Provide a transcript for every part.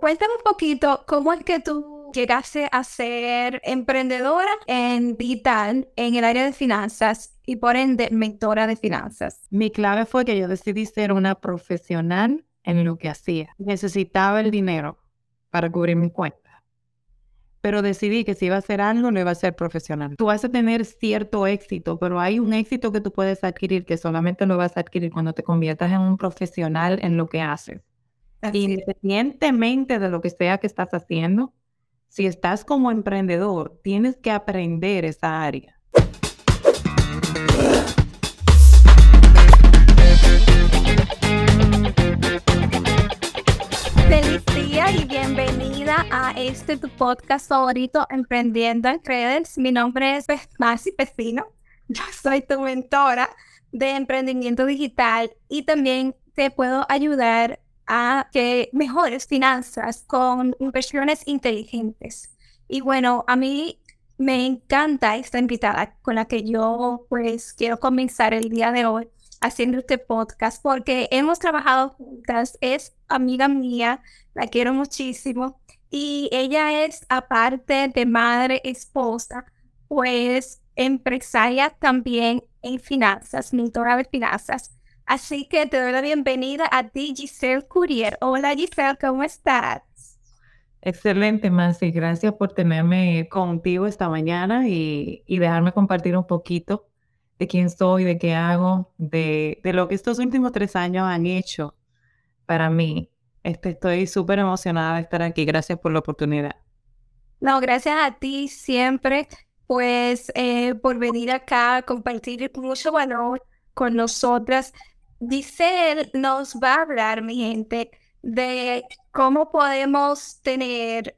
cuéntame un poquito cómo es que tú llegaste a ser emprendedora en digital en el área de finanzas y por ende mentora de finanzas. Mi clave fue que yo decidí ser una profesional en lo que hacía. Necesitaba el dinero para cubrir mi cuenta pero decidí que si iba a hacer algo, no iba a ser profesional. Tú vas a tener cierto éxito, pero hay un éxito que tú puedes adquirir que solamente lo vas a adquirir cuando te conviertas en un profesional en lo que haces. Independientemente de lo que sea que estás haciendo, si estás como emprendedor, tienes que aprender esa área. y bienvenida a este tu podcast favorito, Emprendiendo en Redes. Mi nombre es Masi Pespino. Yo soy tu mentora de emprendimiento digital y también te puedo ayudar a que mejores finanzas con inversiones inteligentes. Y bueno, a mí me encanta esta invitada con la que yo pues quiero comenzar el día de hoy haciendo este podcast porque hemos trabajado juntas, es amiga mía, la quiero muchísimo y ella es aparte de madre, esposa, pues empresaria también en finanzas, mentora de finanzas. Así que te doy la bienvenida a ti, Giselle Courier. Hola Giselle, ¿cómo estás? Excelente, Mansi. Gracias por tenerme contigo esta mañana y, y dejarme compartir un poquito de quién soy, de qué hago, de, de lo que estos últimos tres años han hecho para mí. Este, estoy súper emocionada de estar aquí. Gracias por la oportunidad. No, gracias a ti siempre, pues, eh, por venir acá a compartir mucho valor con nosotras. Giselle nos va a hablar, mi gente, de cómo podemos tener,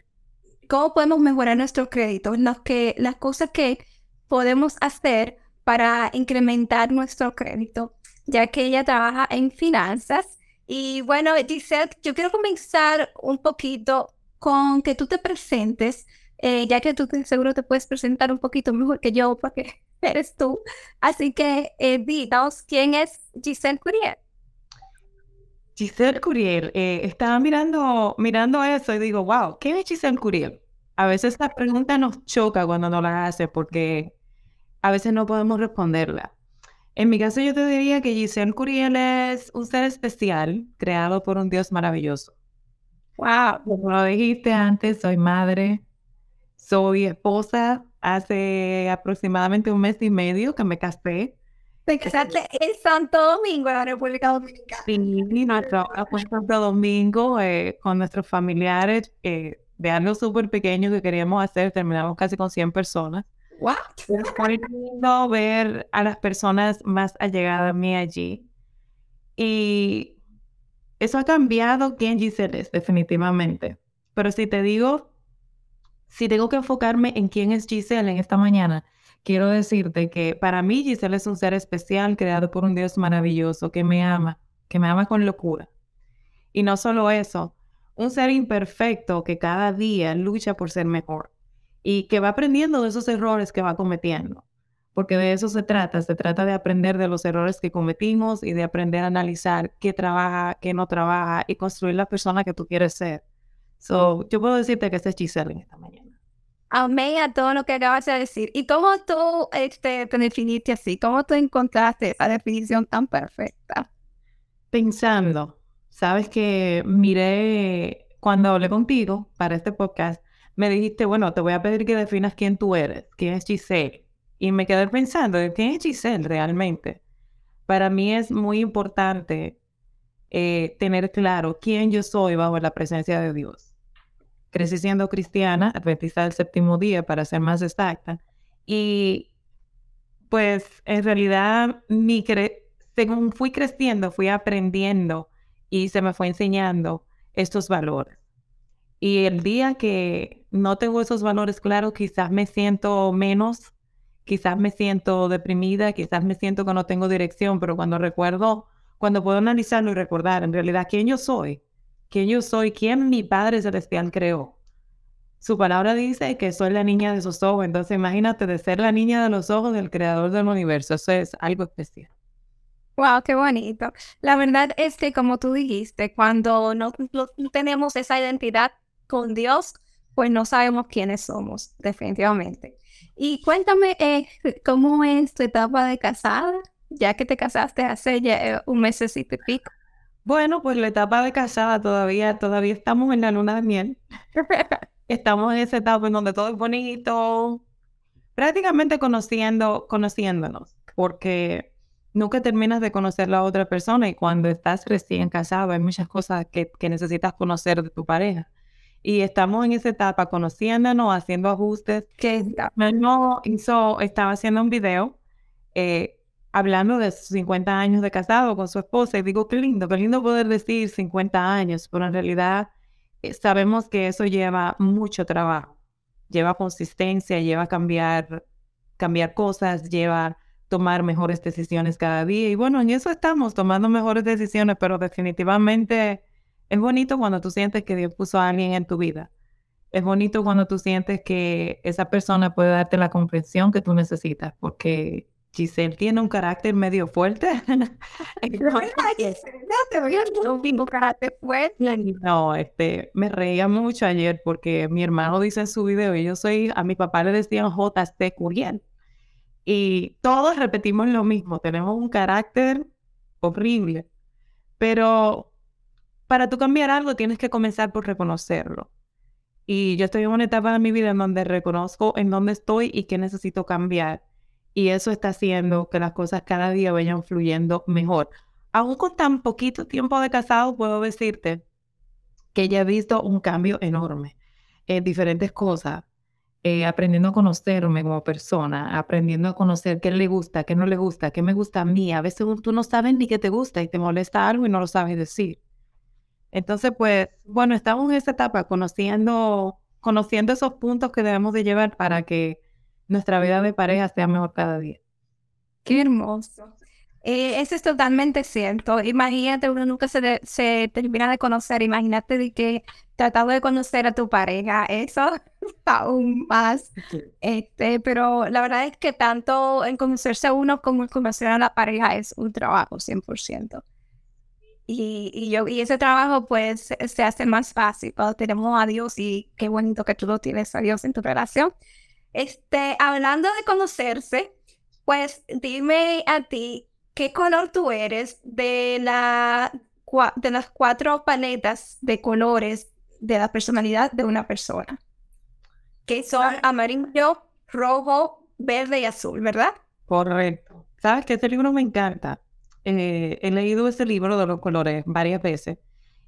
cómo podemos mejorar nuestro crédito, las, que, las cosas que podemos hacer para incrementar nuestro crédito, ya que ella trabaja en finanzas. Y bueno, Giselle, yo quiero comenzar un poquito con que tú te presentes, eh, ya que tú seguro te puedes presentar un poquito mejor que yo, porque eres tú. Así que eh, dinos, ¿quién es Giselle Curiel? Giselle Curiel, eh, estaba mirando, mirando eso y digo, wow, ¿quién es Giselle Curiel? A veces la pregunta nos choca cuando nos la hace porque a veces no podemos responderla. En mi caso yo te diría que Giselle Curiel es un ser especial creado por un Dios maravilloso. Wow, como lo dijiste antes, soy madre, soy esposa, hace aproximadamente un mes y medio que me casé. Te casaste en Santo Domingo, en la República Dominicana. Sí, nuestro Santo Domingo eh, con nuestros familiares eh, de algo súper pequeño que queríamos hacer, terminamos casi con 100 personas. What? Muy lindo ver a las personas más allegadas a mí allí. Y eso ha cambiado quién Giselle es, definitivamente. Pero si te digo, si tengo que enfocarme en quién es Giselle en esta mañana, quiero decirte que para mí Giselle es un ser especial creado por un Dios maravilloso que me ama, que me ama con locura. Y no solo eso, un ser imperfecto que cada día lucha por ser mejor y que va aprendiendo de esos errores que va cometiendo. Porque de eso se trata, se trata de aprender de los errores que cometimos y de aprender a analizar qué trabaja, qué no trabaja y construir la persona que tú quieres ser. So, yo puedo decirte que este es Giselle en esta mañana. Amé a todo lo que acabas de decir. ¿Y cómo tú este, te definiste así? ¿Cómo tú encontraste esa definición tan perfecta? Pensando, sabes que miré cuando hablé contigo para este podcast, me dijiste, bueno, te voy a pedir que definas quién tú eres, quién es Giselle. Y me quedé pensando, ¿quién es Giselle realmente? Para mí es muy importante eh, tener claro quién yo soy bajo la presencia de Dios. Crecí siendo cristiana, adventista del séptimo día, para ser más exacta. Y pues en realidad, mi según fui creciendo, fui aprendiendo y se me fue enseñando estos valores. Y el día que no tengo esos valores claros, quizás me siento menos, quizás me siento deprimida, quizás me siento que no tengo dirección, pero cuando recuerdo, cuando puedo analizarlo y recordar en realidad quién yo soy, quién yo soy, quién mi Padre Celestial creó. Su palabra dice que soy la niña de sus ojos, entonces imagínate de ser la niña de los ojos del Creador del universo, eso es algo especial. Wow, qué bonito. La verdad es que como tú dijiste, cuando no, tenemos esa identidad con Dios, pues no sabemos quiénes somos, definitivamente. Y cuéntame, eh, ¿cómo es tu etapa de casada? Ya que te casaste hace ya eh, un mes y pico. Bueno, pues la etapa de casada todavía, todavía estamos en la luna de miel. estamos en esa etapa en donde todo es bonito, prácticamente conociendo, conociéndonos, porque nunca terminas de conocer a la otra persona y cuando estás recién casado hay muchas cosas que, necesitas conocer de tu pareja. Y estamos en esa etapa conociéndonos, haciendo ajustes. Que no hizo, estaba haciendo un video eh, hablando de sus 50 años de casado con su esposa y digo, qué lindo, qué lindo poder decir 50 años, pero en realidad eh, sabemos que eso lleva mucho trabajo, lleva consistencia, lleva cambiar, cambiar cosas, lleva tomar mejores decisiones cada día. Y bueno, en eso estamos, tomando mejores decisiones, pero definitivamente es bonito cuando tú sientes que Dios puso a alguien en tu vida. Es bonito cuando tú sientes que esa persona puede darte la comprensión que tú necesitas, porque Giselle tiene un carácter medio fuerte. no, este, me reía mucho ayer porque mi hermano dice en su video, y yo soy, a mi papá le decían JC Curiel. Y todos repetimos lo mismo, tenemos un carácter horrible. Pero para tú cambiar algo tienes que comenzar por reconocerlo. Y yo estoy en una etapa de mi vida en donde reconozco en dónde estoy y qué necesito cambiar y eso está haciendo que las cosas cada día vayan fluyendo mejor. Aún con tan poquito tiempo de casado, puedo decirte que ya he visto un cambio enorme en diferentes cosas, eh, aprendiendo a conocerme como persona, aprendiendo a conocer qué le gusta, qué no le gusta, qué me gusta a mí. A veces tú no sabes ni qué te gusta y te molesta algo y no lo sabes decir. Entonces, pues, bueno, estamos en esa etapa conociendo, conociendo esos puntos que debemos de llevar para que nuestra vida de pareja sea mejor cada día. Qué hermoso. Eh, eso es totalmente cierto. Imagínate, uno nunca se, se termina de conocer. Imagínate de que tratando de conocer a tu pareja, eso aún más. Este, pero la verdad es que tanto en conocerse a uno como en conocer a la pareja es un trabajo 100%. Y, y, yo, y ese trabajo pues se hace más fácil cuando tenemos a Dios y qué bonito que tú lo tienes a Dios en tu relación. Este, hablando de conocerse, pues dime a ti, ¿qué color tú eres de, la, de las cuatro paletas de colores de la personalidad de una persona? Que son amarillo, rojo, verde y azul, ¿verdad? Correcto. ¿Sabes que este libro me encanta? Eh, he leído ese libro de los colores varias veces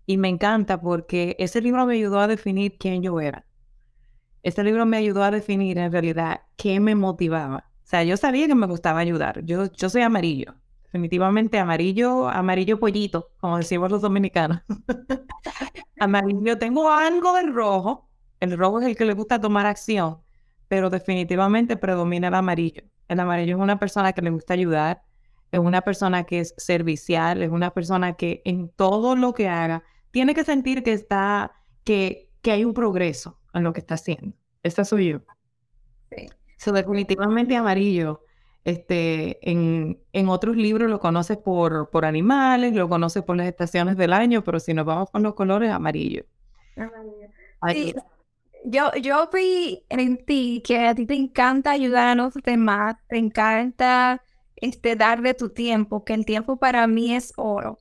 y me encanta porque ese libro me ayudó a definir quién yo era. Este libro me ayudó a definir en realidad qué me motivaba. O sea, yo sabía que me gustaba ayudar. Yo, yo soy amarillo. Definitivamente amarillo, amarillo pollito, como decimos los dominicanos. amarillo, tengo algo de rojo. El rojo es el que le gusta tomar acción, pero definitivamente predomina el amarillo. El amarillo es una persona que le gusta ayudar, es una persona que es servicial, es una persona que en todo lo que haga tiene que sentir que está, que, que hay un progreso en lo que está haciendo. Esta soy yo. Sí. definitivamente amarillo. Este, en, en, otros libros lo conoces por, por animales, lo conoces por las estaciones del año, pero si nos vamos con los colores, amarillo. Sí. Yo, yo vi en ti que a ti te encanta ayudar a los demás, te encanta este, darle tu tiempo, que el tiempo para mí es oro.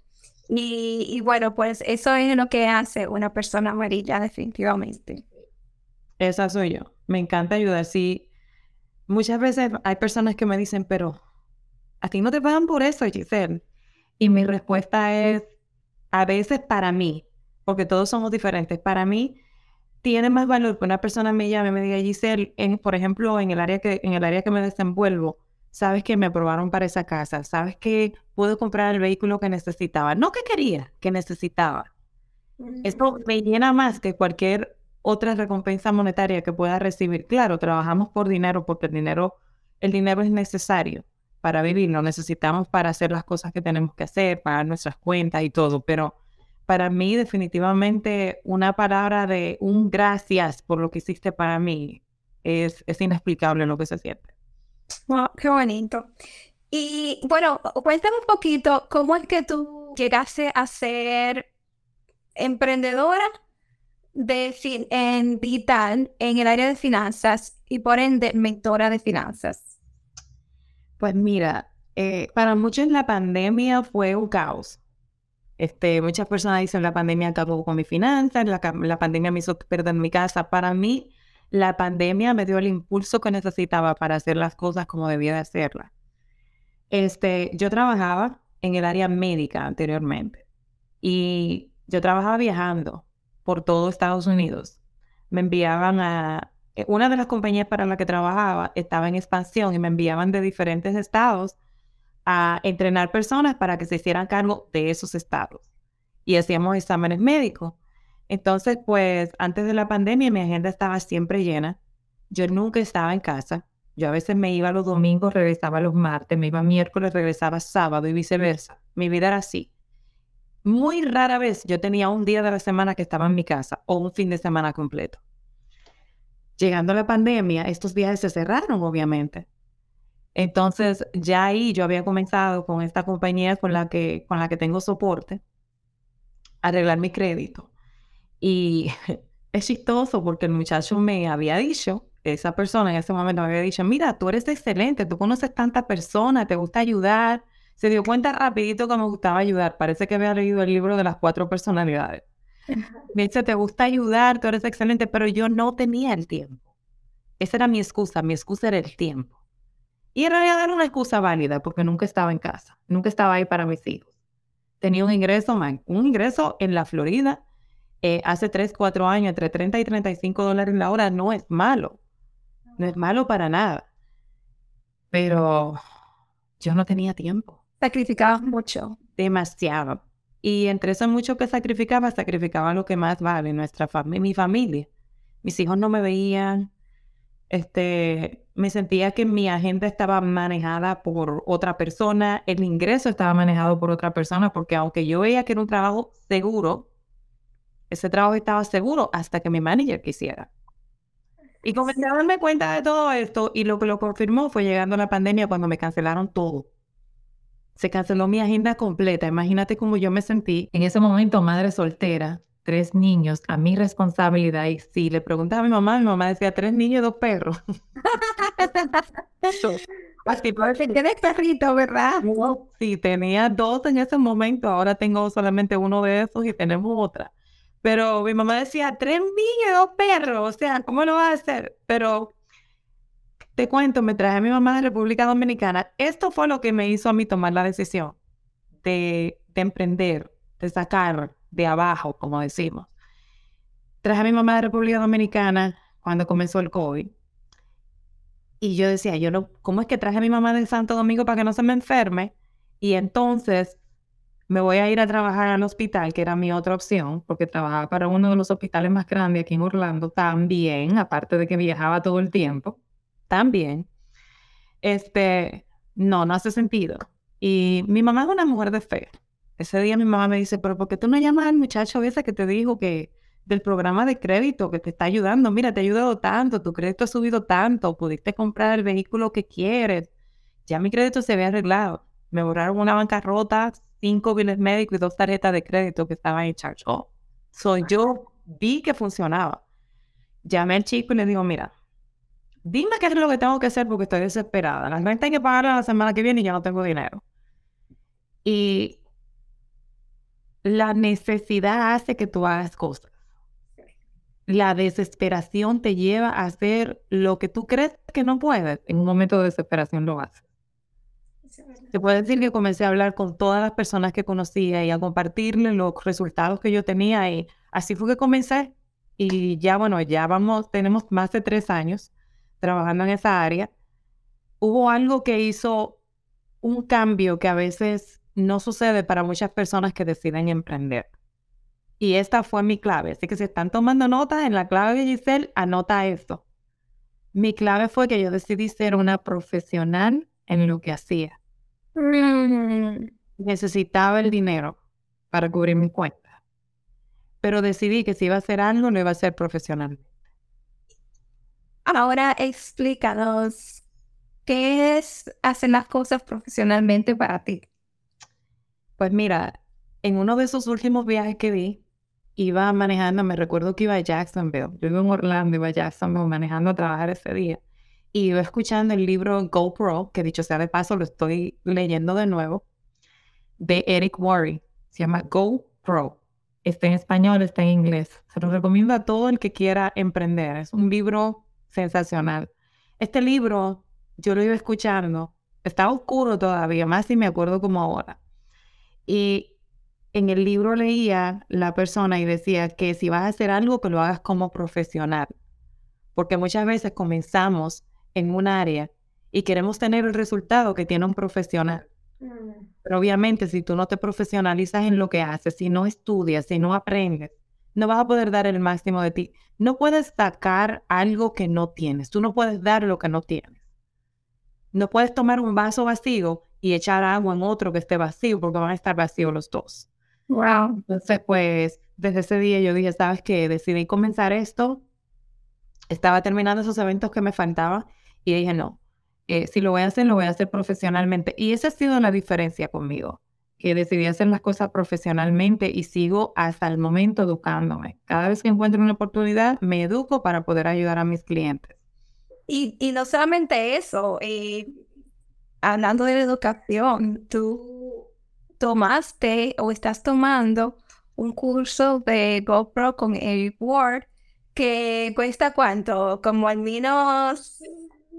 Y, y bueno, pues eso es lo que hace una persona amarilla definitivamente. Esa soy yo. Me encanta ayudar. Sí, muchas veces hay personas que me dicen, pero a ti no te pagan por eso, Giselle. Y mi respuesta es, a veces para mí, porque todos somos diferentes, para mí tiene más valor que una persona me llame y me diga, Giselle, en, por ejemplo, en el, área que, en el área que me desenvuelvo, sabes que me aprobaron para esa casa, sabes que puedo comprar el vehículo que necesitaba, no que quería, que necesitaba. Esto me llena más que cualquier otra recompensa monetaria que pueda recibir. Claro, trabajamos por dinero porque el dinero, el dinero es necesario para vivir, lo necesitamos para hacer las cosas que tenemos que hacer, pagar nuestras cuentas y todo, pero para mí definitivamente una palabra de un gracias por lo que hiciste para mí es, es inexplicable lo que se siente. Wow, qué bonito. Y bueno, cuéntame un poquito cómo es que tú llegaste a ser emprendedora de en digital en el área de finanzas y por ende mentora de finanzas. Pues mira, eh, para muchos la pandemia fue un caos. Este, muchas personas dicen la pandemia acabó con mi finanzas, la, la pandemia me hizo perder mi casa. Para mí, la pandemia me dio el impulso que necesitaba para hacer las cosas como debía de hacerlas. Este, yo trabajaba en el área médica anteriormente y yo trabajaba viajando por todo Estados Unidos. Me enviaban a... Eh, una de las compañías para la que trabajaba estaba en expansión y me enviaban de diferentes estados a entrenar personas para que se hicieran cargo de esos estados. Y hacíamos exámenes médicos. Entonces, pues antes de la pandemia mi agenda estaba siempre llena. Yo nunca estaba en casa. Yo a veces me iba los domingos, regresaba los martes, me iba miércoles, regresaba sábado y viceversa. Mi vida era así. Muy rara vez yo tenía un día de la semana que estaba en mi casa o un fin de semana completo. Llegando la pandemia, estos viajes se cerraron, obviamente. Entonces, ya ahí yo había comenzado con esta compañía con la que, con la que tengo soporte, arreglar mi crédito. Y es chistoso porque el muchacho me había dicho, esa persona en ese momento me había dicho, mira, tú eres excelente, tú conoces tanta persona, te gusta ayudar. Se dio cuenta rapidito que me gustaba ayudar. Parece que había leído el libro de las cuatro personalidades. Me dice, te gusta ayudar, tú eres excelente, pero yo no tenía el tiempo. Esa era mi excusa, mi excusa era el tiempo. Y en realidad era una excusa válida porque nunca estaba en casa, nunca estaba ahí para mis hijos. Tenía un ingreso, man, un ingreso en la Florida eh, hace 3, 4 años, entre 30 y 35 dólares la hora, no es malo. No es malo para nada. Pero yo no tenía tiempo. Sacrificaba mucho. Demasiado. Y entre eso mucho que sacrificaba, sacrificaba lo que más vale, nuestra familia, mi familia. Mis hijos no me veían. Este, me sentía que mi agenda estaba manejada por otra persona, el ingreso estaba manejado por otra persona, porque aunque yo veía que era un trabajo seguro, ese trabajo estaba seguro hasta que mi manager quisiera. Y comencé a darme cuenta de todo esto y lo que lo confirmó fue llegando la pandemia cuando me cancelaron todo. Se canceló mi agenda completa. Imagínate cómo yo me sentí en ese momento madre soltera, tres niños a mi responsabilidad. Y si le preguntaba a mi mamá, mi mamá decía tres niños y dos perros. Así pues, tienes perrito, ¿verdad? Sí, tenía dos en ese momento. Ahora tengo solamente uno de esos y tenemos otra. Pero mi mamá decía, tres niños, dos perros, o sea, ¿cómo lo vas a hacer? Pero te cuento, me traje a mi mamá de República Dominicana. Esto fue lo que me hizo a mí tomar la decisión de, de emprender, de sacar de abajo, como decimos. Traje a mi mamá de República Dominicana cuando comenzó el COVID. Y yo decía, yo no, ¿cómo es que traje a mi mamá de Santo Domingo para que no se me enferme? Y entonces me voy a ir a trabajar al hospital, que era mi otra opción, porque trabajaba para uno de los hospitales más grandes aquí en Orlando también, aparte de que viajaba todo el tiempo, también. Este, no, no hace sentido. Y mi mamá es una mujer de fe. Ese día mi mamá me dice, pero ¿por qué tú no llamas al muchacho ese que te dijo que del programa de crédito que te está ayudando? Mira, te ha ayudado tanto, tu crédito ha subido tanto, pudiste comprar el vehículo que quieres. Ya mi crédito se había arreglado. Me borraron una bancarrota cinco bienes médicos y dos tarjetas de crédito que estaban en charge. Oh, so yo vi que funcionaba. Llamé al chico y le digo, mira, dime qué es lo que tengo que hacer porque estoy desesperada. La renta hay que pagarla la semana que viene y ya no tengo dinero. Y la necesidad hace que tú hagas cosas. La desesperación te lleva a hacer lo que tú crees que no puedes. En un momento de desesperación lo haces. Te puedo decir que comencé a hablar con todas las personas que conocía y a compartirles los resultados que yo tenía y así fue que comencé. Y ya, bueno, ya vamos, tenemos más de tres años trabajando en esa área. Hubo algo que hizo un cambio que a veces no sucede para muchas personas que deciden emprender. Y esta fue mi clave. Así que si están tomando notas en la clave de Giselle, anota esto. Mi clave fue que yo decidí ser una profesional en lo que hacía. Necesitaba el dinero para cubrir mi cuenta. Pero decidí que si iba a hacer algo, lo iba a hacer profesionalmente. Ahora explícanos ¿qué es hacer las cosas profesionalmente para ti? Pues mira, en uno de esos últimos viajes que di, iba manejando, me recuerdo que iba a Jacksonville, yo vivo en Orlando, iba a Jacksonville manejando a trabajar ese día. Y iba escuchando el libro GoPro, que dicho sea de paso, lo estoy leyendo de nuevo, de Eric Worre. Se llama GoPro. Está en español, está en inglés. Se lo recomiendo a todo el que quiera emprender. Es un libro sensacional. Este libro, yo lo iba escuchando, estaba oscuro todavía, más si me acuerdo como ahora. Y en el libro leía la persona y decía que si vas a hacer algo, que lo hagas como profesional. Porque muchas veces comenzamos en un área y queremos tener el resultado que tiene un profesional. Mm. Pero obviamente si tú no te profesionalizas en lo que haces, si no estudias, si no aprendes, no vas a poder dar el máximo de ti. No puedes sacar algo que no tienes. Tú no puedes dar lo que no tienes. No puedes tomar un vaso vacío y echar agua en otro que esté vacío porque van a estar vacíos los dos. Wow. Entonces, pues, desde ese día yo dije, ¿sabes qué? Decidí comenzar esto. Estaba terminando esos eventos que me faltaban y dije, no, eh, si lo voy a hacer, lo voy a hacer profesionalmente. Y esa ha sido la diferencia conmigo, que decidí hacer las cosas profesionalmente y sigo hasta el momento educándome. Cada vez que encuentro una oportunidad, me educo para poder ayudar a mis clientes. Y, y no solamente eso, eh, hablando de la educación, tú tomaste o estás tomando un curso de GoPro con Eric Ward que cuesta cuánto, como al menos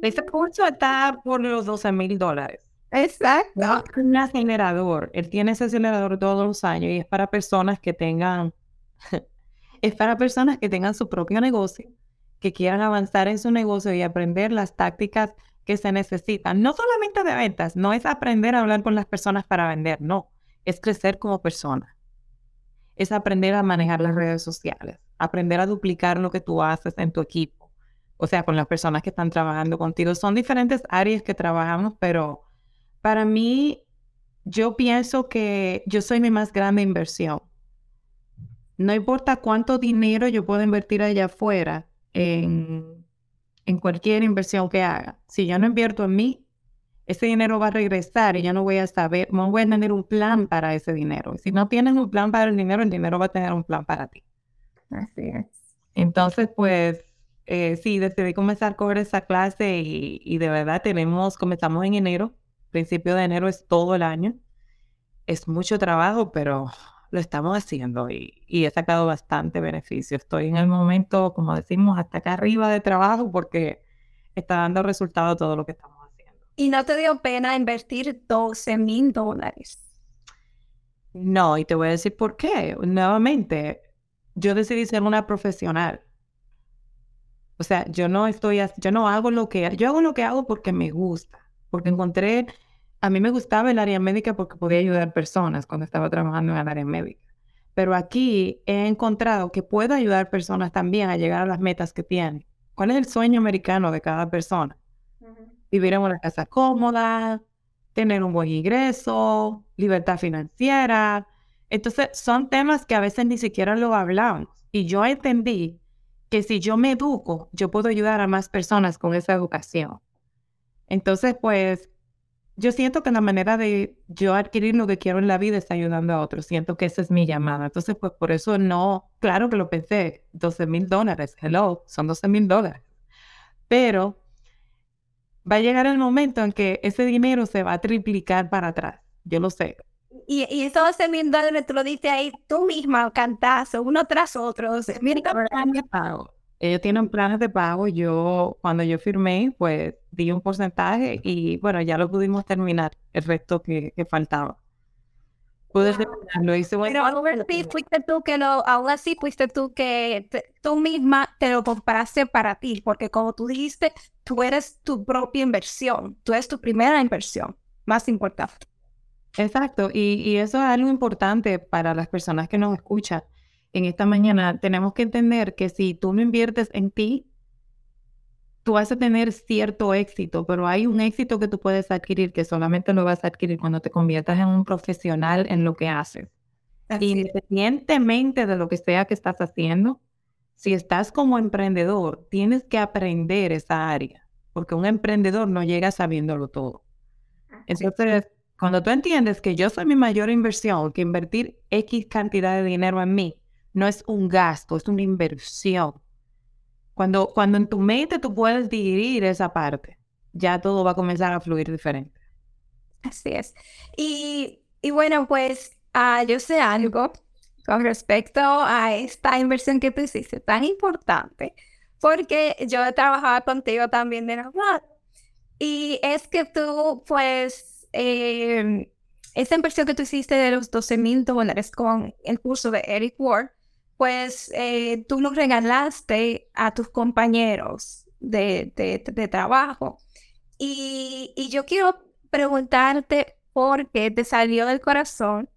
este curso está por los 12 mil dólares. Exacto. un acelerador. Él tiene ese acelerador todos los años y es para personas que tengan, es para personas que tengan su propio negocio, que quieran avanzar en su negocio y aprender las tácticas que se necesitan. No solamente de ventas, no es aprender a hablar con las personas para vender, no, es crecer como persona. Es aprender a manejar las redes sociales, aprender a duplicar lo que tú haces en tu equipo o sea, con las personas que están trabajando contigo. Son diferentes áreas que trabajamos, pero para mí, yo pienso que yo soy mi más grande inversión. No importa cuánto dinero yo puedo invertir allá afuera en, en cualquier inversión que haga. Si yo no invierto en mí, ese dinero va a regresar y yo no voy a saber, no voy a tener un plan para ese dinero. Si no tienes un plan para el dinero, el dinero va a tener un plan para ti. Así es. Entonces, pues, eh, sí, decidí comenzar a coger esa clase y, de verdad tenemos, comenzamos en enero, principio de enero es todo el año. Es mucho trabajo, pero lo estamos haciendo y, y he sacado bastante beneficio. Estoy en el momento, como decimos, hasta acá arriba de trabajo porque está dando resultado todo lo que estamos haciendo. ¿Y no te dio pena invertir 12 mil dólares? No, y te voy a decir por qué. Nuevamente, yo decidí ser una profesional. O sea, yo no estoy, yo no hago lo que, yo hago lo que hago porque me gusta, porque encontré, a mí me gustaba el área médica porque podía ayudar personas cuando estaba trabajando en el área médica. Pero aquí he encontrado que puedo ayudar personas también a llegar a las metas que tienen. ¿Cuál es el sueño americano de cada persona? Vivir en una casa cómoda, tener un buen ingreso, libertad financiera. Entonces, son temas que a veces ni siquiera lo hablamos. Y yo entendí que si yo me educo, yo puedo ayudar a más personas con esa educación. Entonces, pues, yo siento que la manera de yo adquirir lo que quiero en la vida es ayudando a otros. Siento que esa es mi llamada. Entonces, pues, por eso no, claro que lo pensé, 12 mil dólares, hello, son 12 mil dólares. Pero va a llegar el momento en que ese dinero se va a triplicar para atrás. Yo lo sé. Y, y esos 12 mil dólares tú lo dices ahí tú misma, cantazo, uno tras otro. Ellos tienen planes de pago. Yo, cuando yo firmé, pues di un porcentaje y bueno, ya lo pudimos terminar, el resto que, que faltaba. Pude terminarlo. Hice Pero aún así fuiste tú que lo, aún así fuiste tú que tú misma te lo compraste para ti, porque como tú dijiste, tú eres tu propia inversión, tú eres tu primera inversión, más importante. Exacto, y, eso es algo importante para las personas que nos escuchan. En esta mañana tenemos que entender que si tú no inviertes en ti, tú vas a tener cierto éxito, pero hay un éxito que tú puedes adquirir que solamente lo vas a adquirir cuando te conviertas en un profesional en lo que haces. Independientemente de lo que sea que estás haciendo, si estás como emprendedor, tienes que aprender esa área. porque un emprendedor no llega sabiéndolo todo. Entonces, cuando tú entiendes que yo soy mi mayor inversión, que invertir X cantidad de dinero en mí no es un gasto, es una inversión. Cuando, cuando en tu mente tú puedes dividir esa parte, ya todo va a comenzar a fluir diferente. Así es. Y, y bueno, pues uh, yo sé algo con respecto a esta inversión que tú hiciste, tan importante, porque yo he trabajado contigo también de normal. Y es que tú, pues, eh, esa inversión que tú hiciste de los 12 mil dólares con el curso de Eric Ward, pues eh, tú lo regalaste a tus compañeros de, trabajo. Y, y, yo quiero preguntarte por qué te salió del corazón,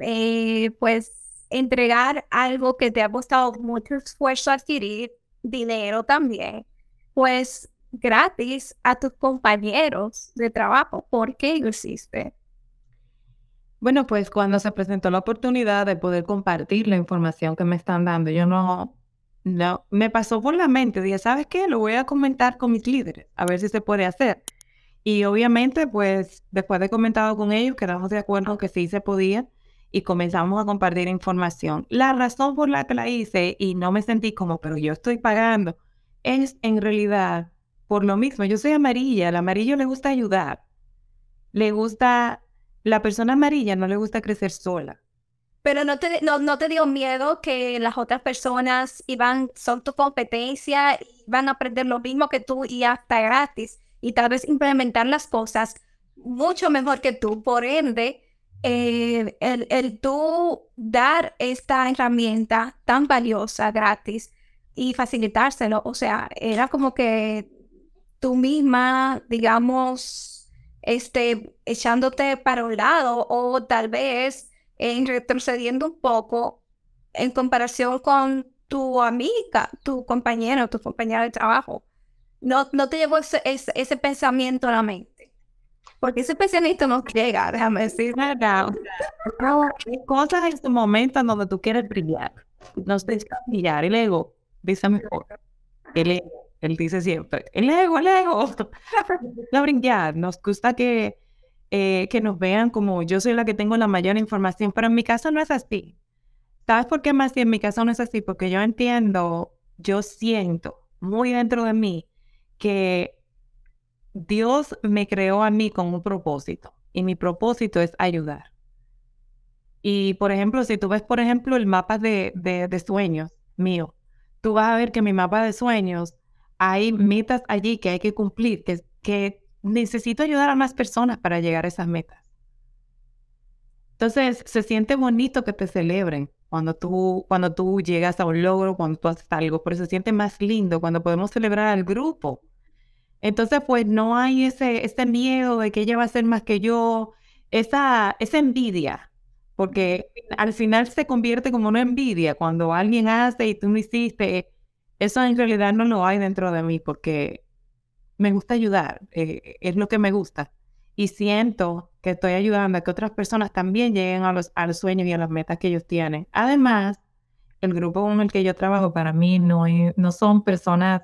eh, pues, entregar algo que te ha costado mucho esfuerzo adquirir, dinero también, pues gratis a tus compañeros de trabajo. ¿Por qué lo hiciste? Bueno, pues cuando se presentó la oportunidad de poder compartir la información que me están dando, yo no, no, me pasó por la mente, dije, ¿sabes qué? Lo voy a comentar con mis líderes, a ver si se puede hacer. Y obviamente, pues después de comentado con ellos, quedamos de acuerdo que sí se podía y comenzamos a compartir información. La razón por la que la hice y no me sentí como, pero yo estoy pagando, es en realidad por lo mismo. Yo soy amarilla, al amarillo le gusta ayudar, le gusta, la persona amarilla no le gusta crecer sola. Pero no te, no, no te dio miedo que las otras personas iban, son tu competencia, van a aprender lo mismo que tú y hasta gratis y tal vez implementar las cosas mucho mejor que tú. Por ende, eh, el, el tú dar esta herramienta tan valiosa gratis y facilitárselo, o sea, era como que tú misma, digamos, este, echándote para un lado o tal vez en retrocediendo un poco en comparación con tu amiga, tu compañero, tu compañera de trabajo. No, no te llevó ese, ese, ese pensamiento a la mente. Porque ese especialista no llega, déjame decir. Hay cosas en momento donde tú quieres brillar. No te brillar. El ego dice mejor. Él dice siempre, el ego, el ego. No brillar. Nos gusta que, eh, que nos vean como yo soy la que tengo la mayor información, pero en mi caso no es así. ¿Sabes por qué más si en mi caso no es así? Porque yo entiendo, yo siento muy dentro de mí que Dios me creó a mí con un propósito y mi propósito es ayudar. Y por ejemplo, si tú ves, por ejemplo, el mapa de, de, sueños mío, tú vas a ver que mi mapa de sueños hay metas allí que hay que cumplir, que, que necesito ayudar a más personas para llegar a esas metas. Entonces, se siente bonito que te celebren cuando tú, cuando tú llegas a un logro, cuando tú haces algo, pero se siente más lindo cuando podemos celebrar al grupo entonces, pues no hay ese, ese miedo de que ella va a ser más que yo, esa, esa envidia, porque al final se convierte como una envidia cuando alguien hace y tú no hiciste. Eso en realidad no lo hay dentro de mí porque me gusta ayudar, eh, es lo que me gusta. Y siento que estoy ayudando a que otras personas también lleguen a los, a los sueños y a las metas que ellos tienen. Además, el grupo con el que yo trabajo para mí no, no son personas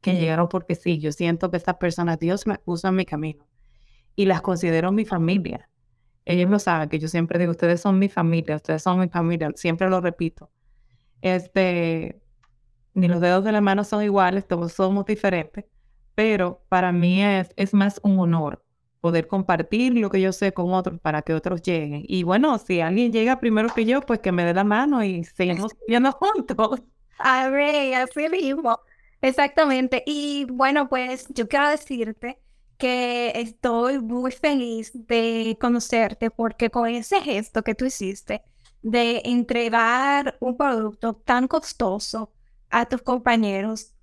que llegaron porque sí. Yo siento que estas personas, Dios me puso en mi camino y las considero mi familia. Ellos lo saben, que yo siempre digo, ustedes son mi familia, ustedes son mi familia, siempre lo repito. Este, ni los dedos de la mano son iguales, todos somos diferentes, pero para mí es, es más un honor poder compartir lo que yo sé con otros para que otros lleguen. Y bueno, si alguien llega primero que yo, pues que me dé la mano y seguimos viendo juntos. A ver, así mismo. Exactamente. Y bueno, pues yo quiero decirte que estoy muy feliz de conocerte porque con ese gesto que tú hiciste de entregar un producto tan costoso a tus compañeros,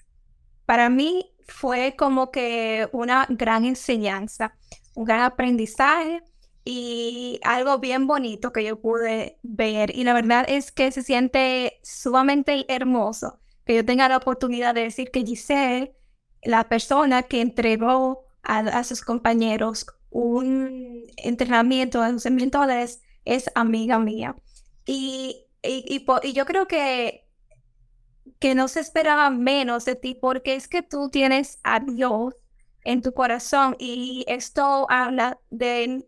para mí fue como que una gran enseñanza, un gran aprendizaje y algo bien bonito que yo pude ver. Y la verdad es que se siente sumamente hermoso que yo tenga la oportunidad de decir que Giselle, la persona que entregó a, sus compañeros un entrenamiento de los mentores, es amiga mía. Y, y, y, yo creo que, que no se esperaba menos de ti porque es que tú tienes a Dios en tu corazón y esto habla de,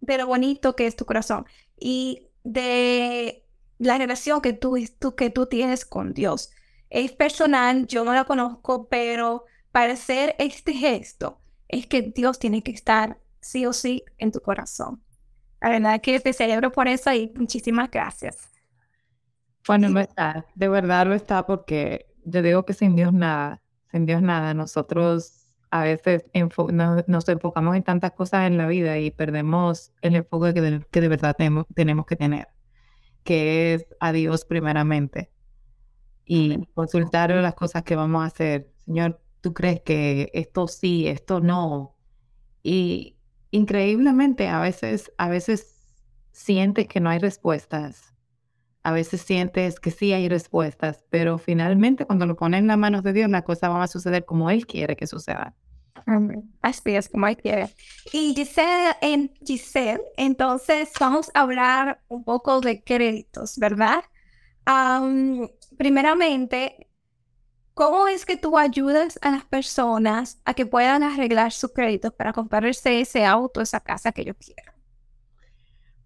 de lo bonito que es tu corazón y de la relación que tú, tú, que tú tienes con Dios. Es personal, yo no la conozco, pero para hacer este gesto es que Dios tiene que estar sí o sí en tu corazón. La verdad que te celebro por eso y muchísimas gracias. Bueno, no está, de verdad lo está porque yo digo que sin Dios nada, sin Dios nada. Nosotros a veces nos, enfocamos en tantas cosas en la vida y perdemos el enfoque que de, que de verdad tenemos, tenemos, que tener, que es a Dios primeramente. Y consultar las cosas que vamos a hacer. Señor, ¿tú crees que esto sí, esto no? Y increíblemente a veces, a veces sientes que no hay respuestas a veces sientes que sí hay respuestas, pero finalmente cuando lo pones en las manos de Dios, las cosas van a suceder como Él quiere que sucedan. Así es como Él quiere. Y Giselle, Giselle, entonces vamos a hablar un poco de créditos, ¿verdad? primeramente, ¿cómo es que tú ayudas a las personas a que puedan arreglar sus créditos para comprarse ese auto, esa casa que ellos quieran?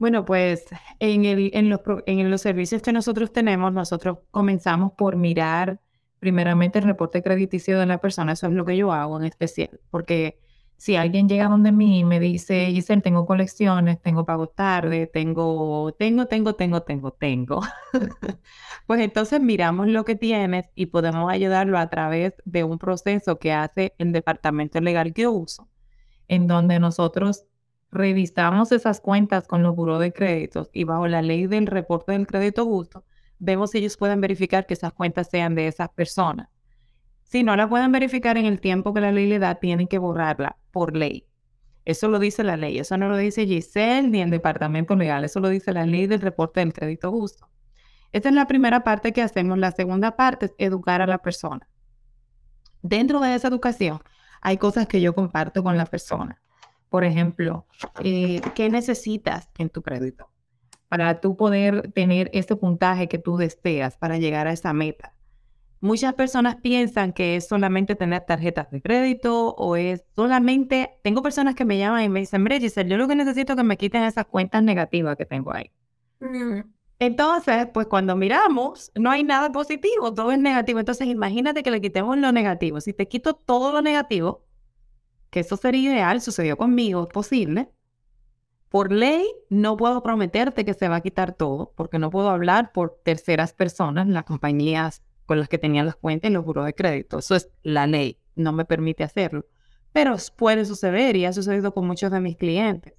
Bueno, pues en, el, en, los, en los servicios que nosotros tenemos, nosotros comenzamos por mirar primeramente el reporte crediticio de la persona. Eso es lo que yo hago en especial, porque si alguien llega donde mí y me dice, Giselle, tengo colecciones, tengo pago tarde, tengo, tengo, tengo, tengo, tengo, tengo, pues entonces miramos lo que tienes y podemos ayudarlo a través de un proceso que hace el departamento legal que uso, en donde nosotros revisamos esas cuentas con los buros de créditos y bajo la ley del reporte del crédito justo, vemos si ellos pueden verificar que esas cuentas sean de esas personas. Si no la pueden verificar en el tiempo que la ley le da, tienen que borrarla por ley. Eso lo dice la ley, eso no lo dice Giselle ni el departamento legal, eso lo dice la ley del reporte del crédito justo. Esta es la primera parte que hacemos. La segunda parte es educar a la persona. Dentro de esa educación hay cosas que yo comparto con la persona. Por ejemplo, eh, ¿qué necesitas en tu crédito para tú poder tener ese puntaje que tú deseas para llegar a esa meta? Muchas personas piensan que es solamente tener tarjetas de crédito o es solamente... Tengo personas que me llaman y me dicen, Bre, yo lo que necesito es que me quiten esas cuentas negativas que tengo ahí. Mm. Entonces, pues cuando miramos, no hay nada positivo, todo es negativo. Entonces, imagínate que le quitemos lo negativo. Si te quito todo lo negativo, que eso sería ideal, sucedió conmigo, es posible. Por ley, no puedo prometerte que se va a quitar todo, porque no puedo hablar por terceras personas, las compañías con las que tenían las cuentas y los buros de crédito. Eso es la ley, no me permite hacerlo. Pero puede suceder y ha sucedido con muchos de mis clientes.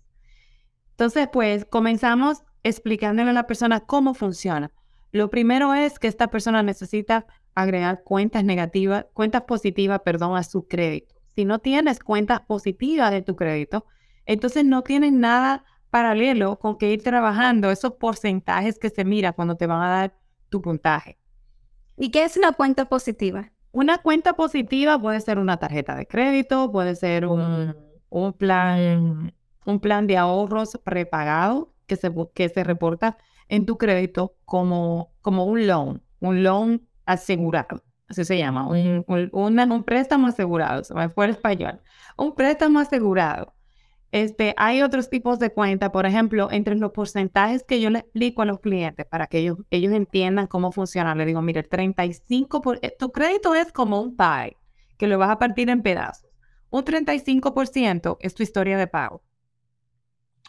Entonces, pues comenzamos explicándole a la persona cómo funciona. Lo primero es que esta persona necesita agregar cuentas negativas, cuentas positivas, perdón, a su crédito si no tienes cuentas positivas de tu crédito, entonces no tienes nada paralelo con que ir trabajando esos porcentajes que se mira cuando te van a dar tu puntaje. ¿Y qué es una cuenta positiva? Una cuenta positiva puede ser una tarjeta de crédito, puede ser un, plan, un plan de ahorros prepagado que se, que se reporta en tu crédito como, como un loan, un loan asegurado así se llama, un, un, préstamo asegurado, se me fue el español, un préstamo asegurado. Este, hay otros tipos de cuenta, por ejemplo, entre los porcentajes que yo le explico a los clientes para que ellos, ellos entiendan cómo funciona. Le digo, mire, 35%, por, eh, tu crédito es como un pie, que lo vas a partir en pedazos. Un 35% es tu historia de pago.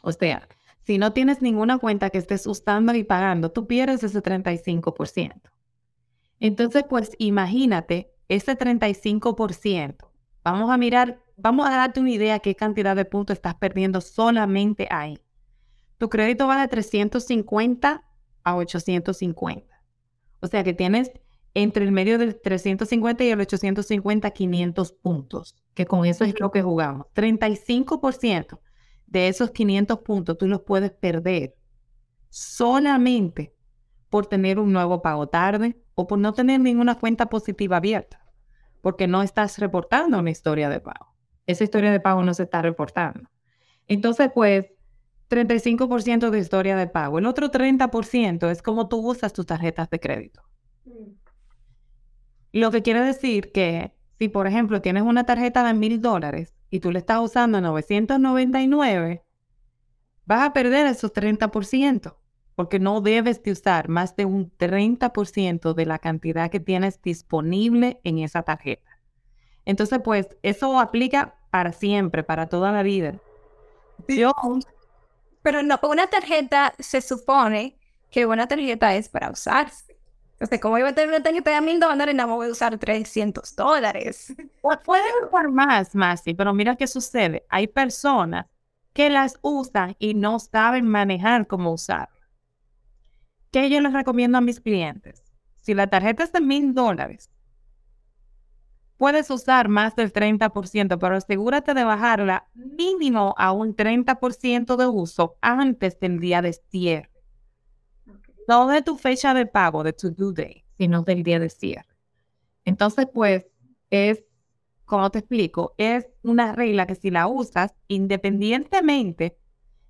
O sea, si no tienes ninguna cuenta que estés usando y pagando, tú pierdes ese 35%. Entonces, pues imagínate ese 35%. Vamos a mirar, vamos a darte una idea qué cantidad de puntos estás perdiendo solamente ahí. Tu crédito va de 350 a 850. O sea que tienes entre el medio del 350 y el 850 500 puntos, que con eso es lo que jugamos. 35% de esos 500 puntos tú los puedes perder solamente por tener un nuevo pago tarde o por no tener ninguna cuenta positiva abierta, porque no estás reportando una historia de pago. Esa historia de pago no se está reportando. Entonces, pues, 35% de historia de pago. El otro 30% es como tú usas tus tarjetas de crédito. Lo que quiere decir que si por ejemplo tienes una tarjeta de mil dólares y tú le estás usando 999, vas a perder esos 30%, porque no debes de usar más de un 30% de la cantidad que tienes disponible en esa tarjeta. Entonces, pues eso aplica para siempre, para toda la vida. Yo, pero no, una tarjeta se supone que una tarjeta es para usarse. Entonces, ¿cómo iba a tener una tarjeta de mil dólares no voy a usar 300 dólares? Puede usar más, Masi, pero mira qué sucede. Hay personas que las usan y no saben manejar cómo usar. ¿Qué yo les recomiendo a mis clientes? Si la tarjeta es de mil dólares, puedes usar más del 30%, pero asegúrate de bajarla mínimo a un 30% de uso antes del día de cierre. No de tu fecha de pago, de tu due date, sino del día de cierre. Entonces, pues, es como te explico, es una regla que si la usas, independientemente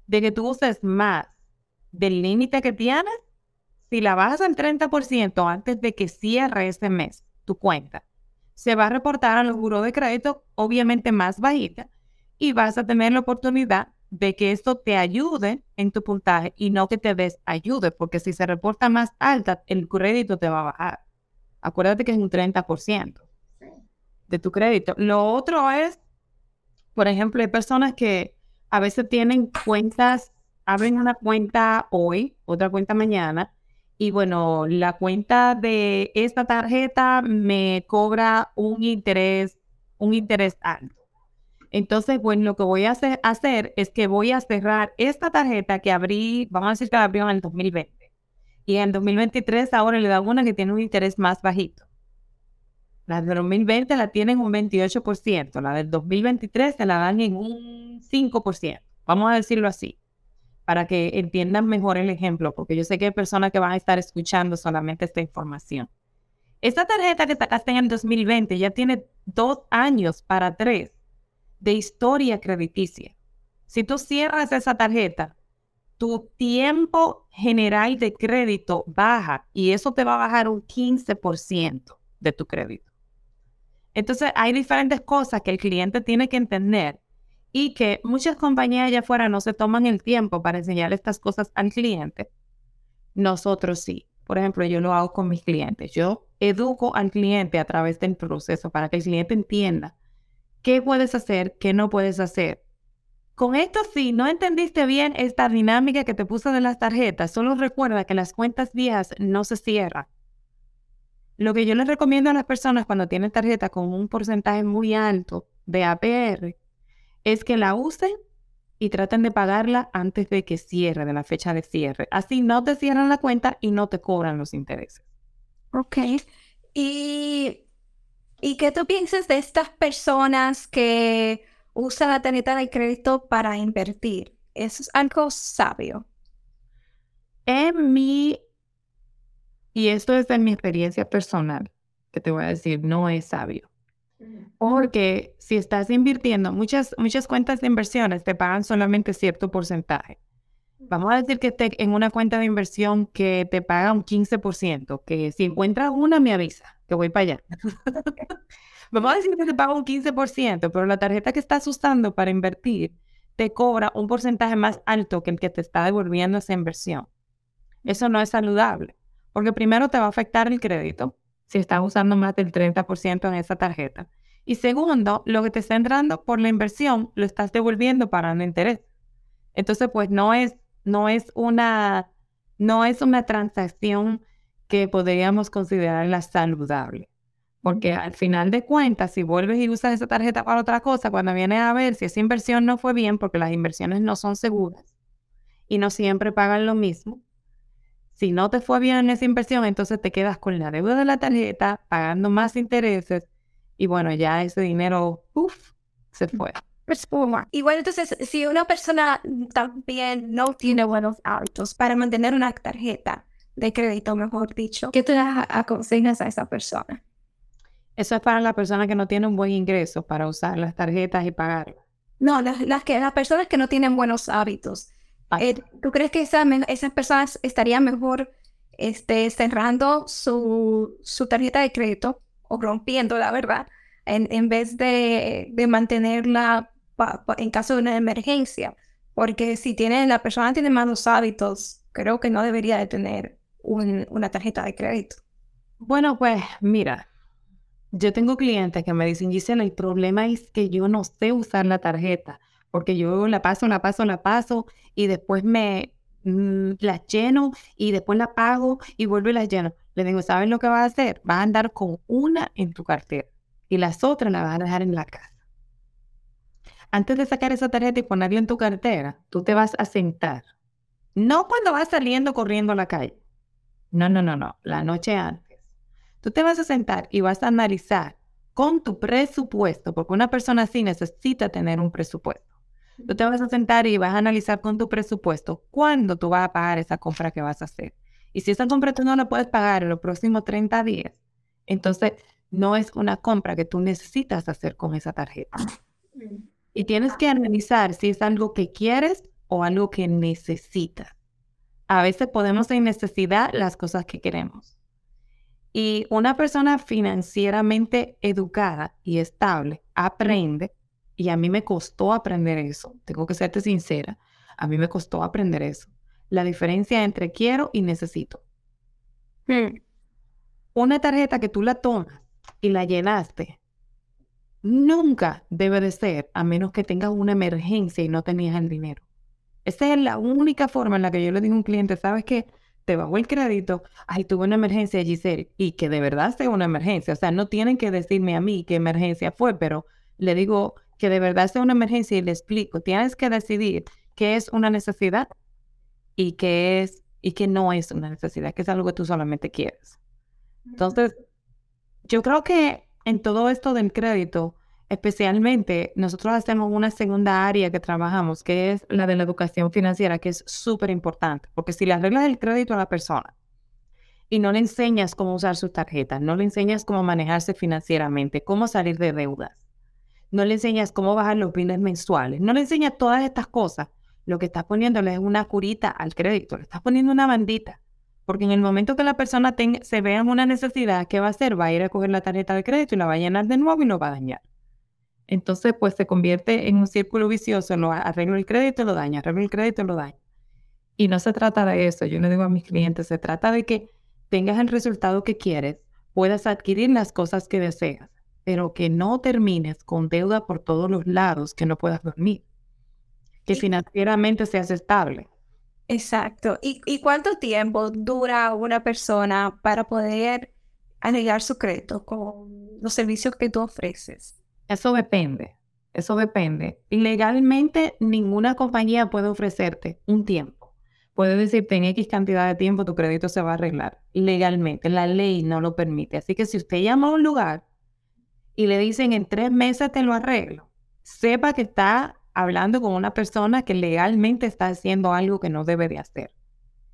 de que tú uses más del límite que tienes, si la bajas al 30% antes de que cierre ese mes tu cuenta, se va a reportar al los de crédito obviamente más bajita y vas a tener la oportunidad de que esto te ayude en tu puntaje y no que te desayude, porque si se reporta más alta, el crédito te va a bajar. Acuérdate que es un 30% de tu crédito. Lo otro es, por ejemplo, hay personas que a veces tienen cuentas, abren una cuenta hoy, otra cuenta mañana, y bueno, la cuenta de esta tarjeta me cobra un interés, un interés alto. Entonces, bueno, lo que voy a hacer, es que voy a cerrar esta tarjeta que abrí, vamos a decir que la abrió en el 2020. Y en el 2023 ahora le da una que tiene un interés más bajito. La del 2020 la tienen un 28%, la del 2023 se la dan en un 5%, vamos a decirlo así, para que entiendan mejor el ejemplo, porque yo sé que hay personas que van a estar escuchando solamente esta información. Esta tarjeta que sacaste en el 2020 ya tiene dos años para tres de historia crediticia. Si tú cierras esa tarjeta, tu tiempo general de crédito baja y eso te va a bajar un 15% de tu crédito. Entonces, hay diferentes cosas que el cliente tiene que entender y que muchas compañías allá afuera no se toman el tiempo para enseñar estas cosas al cliente. Nosotros sí. Por ejemplo, yo lo hago con mis clientes. Yo educo al cliente a través del proceso para que el cliente entienda qué puedes hacer, qué no puedes hacer. Con esto, si no entendiste bien esta dinámica que te puse de las tarjetas, solo recuerda que las cuentas viejas no se cierran. Lo que yo les recomiendo a las personas cuando tienen tarjeta con un porcentaje muy alto de APR es que la usen y traten de pagarla antes de que cierre, de la fecha de cierre. Así no te cierran la cuenta y no te cobran los intereses. Ok. ¿Y, ¿y qué tú piensas de estas personas que usan la tarjeta de crédito para invertir? ¿Eso es algo sabio? En mi y esto es de mi experiencia personal, que te voy a decir, no es sabio. Porque si estás invirtiendo, muchas, muchas cuentas de inversiones te pagan solamente cierto porcentaje. Vamos a decir que esté en una cuenta de inversión que te paga un 15%, que si encuentras una me avisa, que voy para allá. Vamos a decir que te paga un 15%, pero la tarjeta que estás usando para invertir te cobra un porcentaje más alto que el que te está devolviendo esa inversión. Eso no es saludable. Porque primero te va a afectar el crédito si estás usando más del 30% en esa tarjeta. Y segundo, lo que te está entrando por la inversión lo estás devolviendo para un interés. Entonces, pues no es, no es una, no es una transacción que podríamos considerarla saludable. Porque al final de cuentas, si vuelves y usas esa tarjeta para otra cosa, cuando vienes a ver si esa inversión no fue bien, porque las inversiones no son seguras y no siempre pagan lo mismo, si no te fue bien en esa inversión, entonces te quedas con la deuda de la tarjeta, pagando más intereses y bueno, ya ese dinero, uff, se fue. Y bueno, entonces, si una persona también no tiene buenos hábitos para mantener una tarjeta de crédito, mejor dicho, ¿qué tú aconsejas a esa persona? Eso es para la persona que no tiene un buen ingreso para usar las tarjetas y pagarlas. No, las, que, las personas que no tienen buenos hábitos eh, ¿Tú crees que esas personas estarían mejor este, cerrando su, su tarjeta de crédito o rompiendo, la verdad, en, en vez de, de mantenerla en caso de una emergencia. Porque si tiene, la persona tiene malos hábitos, creo que no debería de tener una tarjeta de crédito. Bueno, pues mira, yo tengo clientes que me dicen, Gisela, el problema es que yo no sé usar la tarjeta, porque yo la paso, la paso, la paso y después me mm, la lleno y después la pago y vuelvo y la lleno. Le digo, ¿sabes lo que vas a hacer? Vas a andar con una en tu cartera y las otras las vas a dejar en la casa antes de sacar esa tarjeta y ponerla en tu cartera, tú te vas a sentar. No cuando vas saliendo corriendo a la calle. No, no, no, no. La noche antes. Tú te vas a sentar y vas a analizar con tu presupuesto, porque una persona así necesita tener un presupuesto. Tú te vas a sentar y vas a analizar con tu presupuesto cuándo tú vas a pagar esa compra que vas a hacer. Y si esa compra tú no la puedes pagar en los próximos 30 días, entonces no es una compra que tú necesitas hacer con esa tarjeta. Y tienes que analizar si es algo que quieres o algo que necesitas. A veces podemos en necesidad las cosas que queremos. Y una persona financieramente educada y estable aprende, y a mí me costó aprender eso, tengo que serte sincera, a mí me costó aprender eso, la diferencia entre quiero y necesito. Hmm. Una tarjeta que tú la tomas y la llenaste nunca debe de ser a menos que tengas una emergencia y no tenías el dinero. Esa es la única forma en la que yo le digo a un cliente, ¿sabes qué? Te bajó el crédito, ay, tuve una emergencia, Giselle, y que de verdad sea una emergencia. O sea, no tienen que decirme a mí qué emergencia fue, pero le digo que de verdad sea una emergencia y le explico. Tienes que decidir qué es una necesidad y qué es y qué no es una necesidad, que es algo que tú solamente quieres. Entonces, yo creo que en todo esto del crédito, especialmente nosotros hacemos una segunda área que trabajamos, que es la de la educación financiera, que es súper importante, porque si le arreglas el crédito a la persona y no le enseñas cómo usar sus tarjetas, no le enseñas cómo manejarse financieramente, cómo salir de deudas, no le enseñas cómo bajar los bienes mensuales, no le enseñas todas estas cosas, lo que estás poniéndole es una curita al crédito, le estás poniendo una bandita porque en el momento que la persona se vea en una necesidad, ¿qué va a hacer? Va a ir a coger la tarjeta de crédito y la va a llenar de nuevo y lo va a dañar. Entonces, pues se convierte en un círculo vicioso, lo arreglo el crédito, lo daña, arreglo el crédito, lo daña. Y no se trata de eso, yo le digo a mis clientes, se trata de que tengas el resultado que quieres, puedas adquirir las cosas que deseas, pero que no termines con deuda por todos los lados, que no puedas dormir, que financieramente seas estable. Exacto. ¿Y, cuánto tiempo dura una persona para poder anegar su crédito con los servicios que tú ofreces? Eso depende. Eso depende. Legalmente, ninguna compañía puede ofrecerte un tiempo. Puede decirte en X cantidad de tiempo tu crédito se va a arreglar. Legalmente, la ley no lo permite. Así que si usted llama a un lugar y le dicen en tres meses te lo arreglo, sepa que está hablando con una persona que legalmente está haciendo algo que no debe de hacer.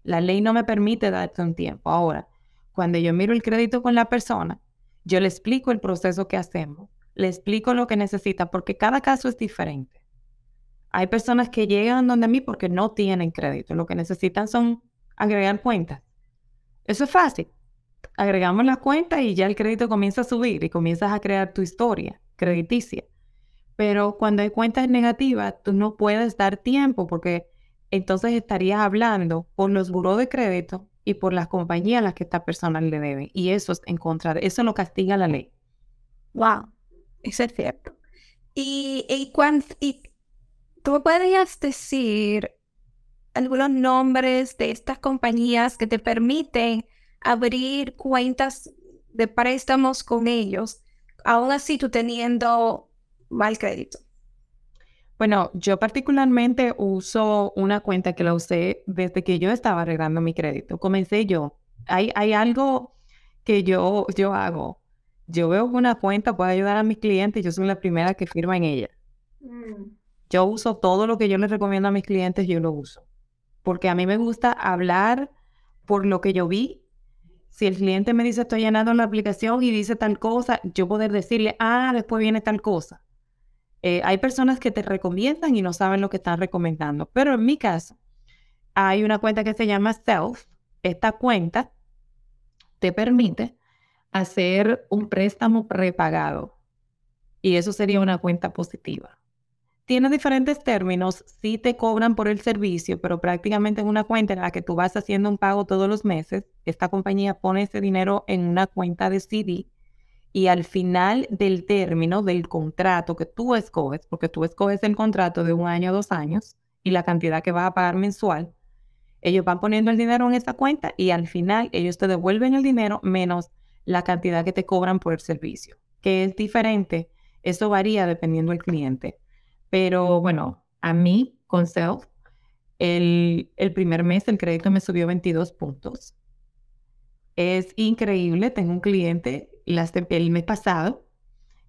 La ley no me permite darte un tiempo. Ahora, cuando yo miro el crédito con la persona, yo le explico el proceso que hacemos, le explico lo que necesita, porque cada caso es diferente. Hay personas que llegan donde mí porque no tienen crédito, lo que necesitan son agregar cuentas. Eso es fácil. Agregamos las cuentas y ya el crédito comienza a subir y comienzas a crear tu historia crediticia. Pero cuando hay cuentas negativas, tú no puedes dar tiempo porque entonces estarías hablando por los buros de crédito y por las compañías a las que esta persona le debe. Y eso es en contra de, eso lo castiga la ley. Wow, eso es cierto. Y, y, y tú podrías decir algunos nombres de estas compañías que te permiten abrir cuentas de préstamos con ellos, aún así tú teniendo mal crédito? Bueno, yo particularmente uso una cuenta que la usé desde que yo estaba arreglando mi crédito. Comencé yo. Hay, hay algo que yo, yo hago. Yo veo que una cuenta puede ayudar a mis clientes y yo soy la primera que firma en ella. Mm. Yo uso todo lo que yo les recomiendo a mis clientes, yo lo uso. Porque a mí me gusta hablar por lo que yo vi. Si el cliente me dice estoy llenando la aplicación y dice tal cosa, yo poder decirle, ah, después viene tal cosa. Eh, hay personas que te recomiendan y no saben lo que están recomendando, pero en mi caso, hay una cuenta que se llama Self. Esta cuenta te permite hacer un préstamo prepagado. Y eso sería una cuenta positiva. Tiene diferentes términos, sí te cobran por el servicio, pero prácticamente es una cuenta en la que tú vas haciendo un pago todos los meses. Esta compañía pone ese dinero en una cuenta de CD y al final del término del contrato que tú escoges, porque tú escoges el contrato de un año o dos años y la cantidad que vas a pagar mensual, ellos van poniendo el dinero en esa cuenta y al final ellos te devuelven el dinero menos la cantidad que te cobran por el servicio, que es diferente. Eso varía dependiendo del cliente. Pero bueno, a mí con Self, el, primer mes el crédito me subió 22 puntos. Es increíble, tengo un cliente el mes pasado,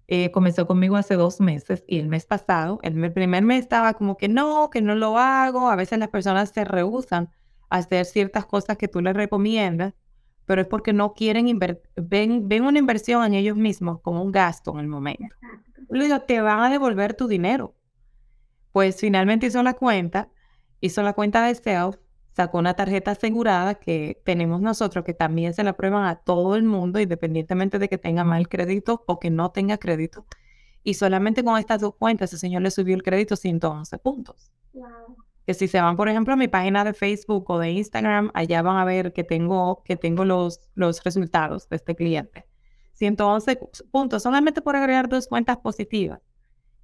eh, comenzó conmigo hace dos meses y el mes pasado, el primer mes estaba como que no, que no lo hago, a veces las personas se rehusan a hacer ciertas cosas que tú les recomiendas, pero es porque no quieren invertir, ven, ven una inversión en ellos mismos como un gasto en el momento. Le digo, te van a devolver tu dinero. Pues finalmente hizo la cuenta, hizo la cuenta de Self, sacó una tarjeta asegurada que tenemos nosotros, que también se la prueban a todo el mundo, independientemente de que tenga mal crédito o que no tenga crédito. Y solamente con estas dos cuentas, ese señor le subió el crédito 111 puntos. Que si se van, por ejemplo, a mi página de Facebook o de Instagram, allá van a ver que tengo, que tengo los, los resultados de este cliente. 111 puntos, solamente por agregar dos cuentas positivas.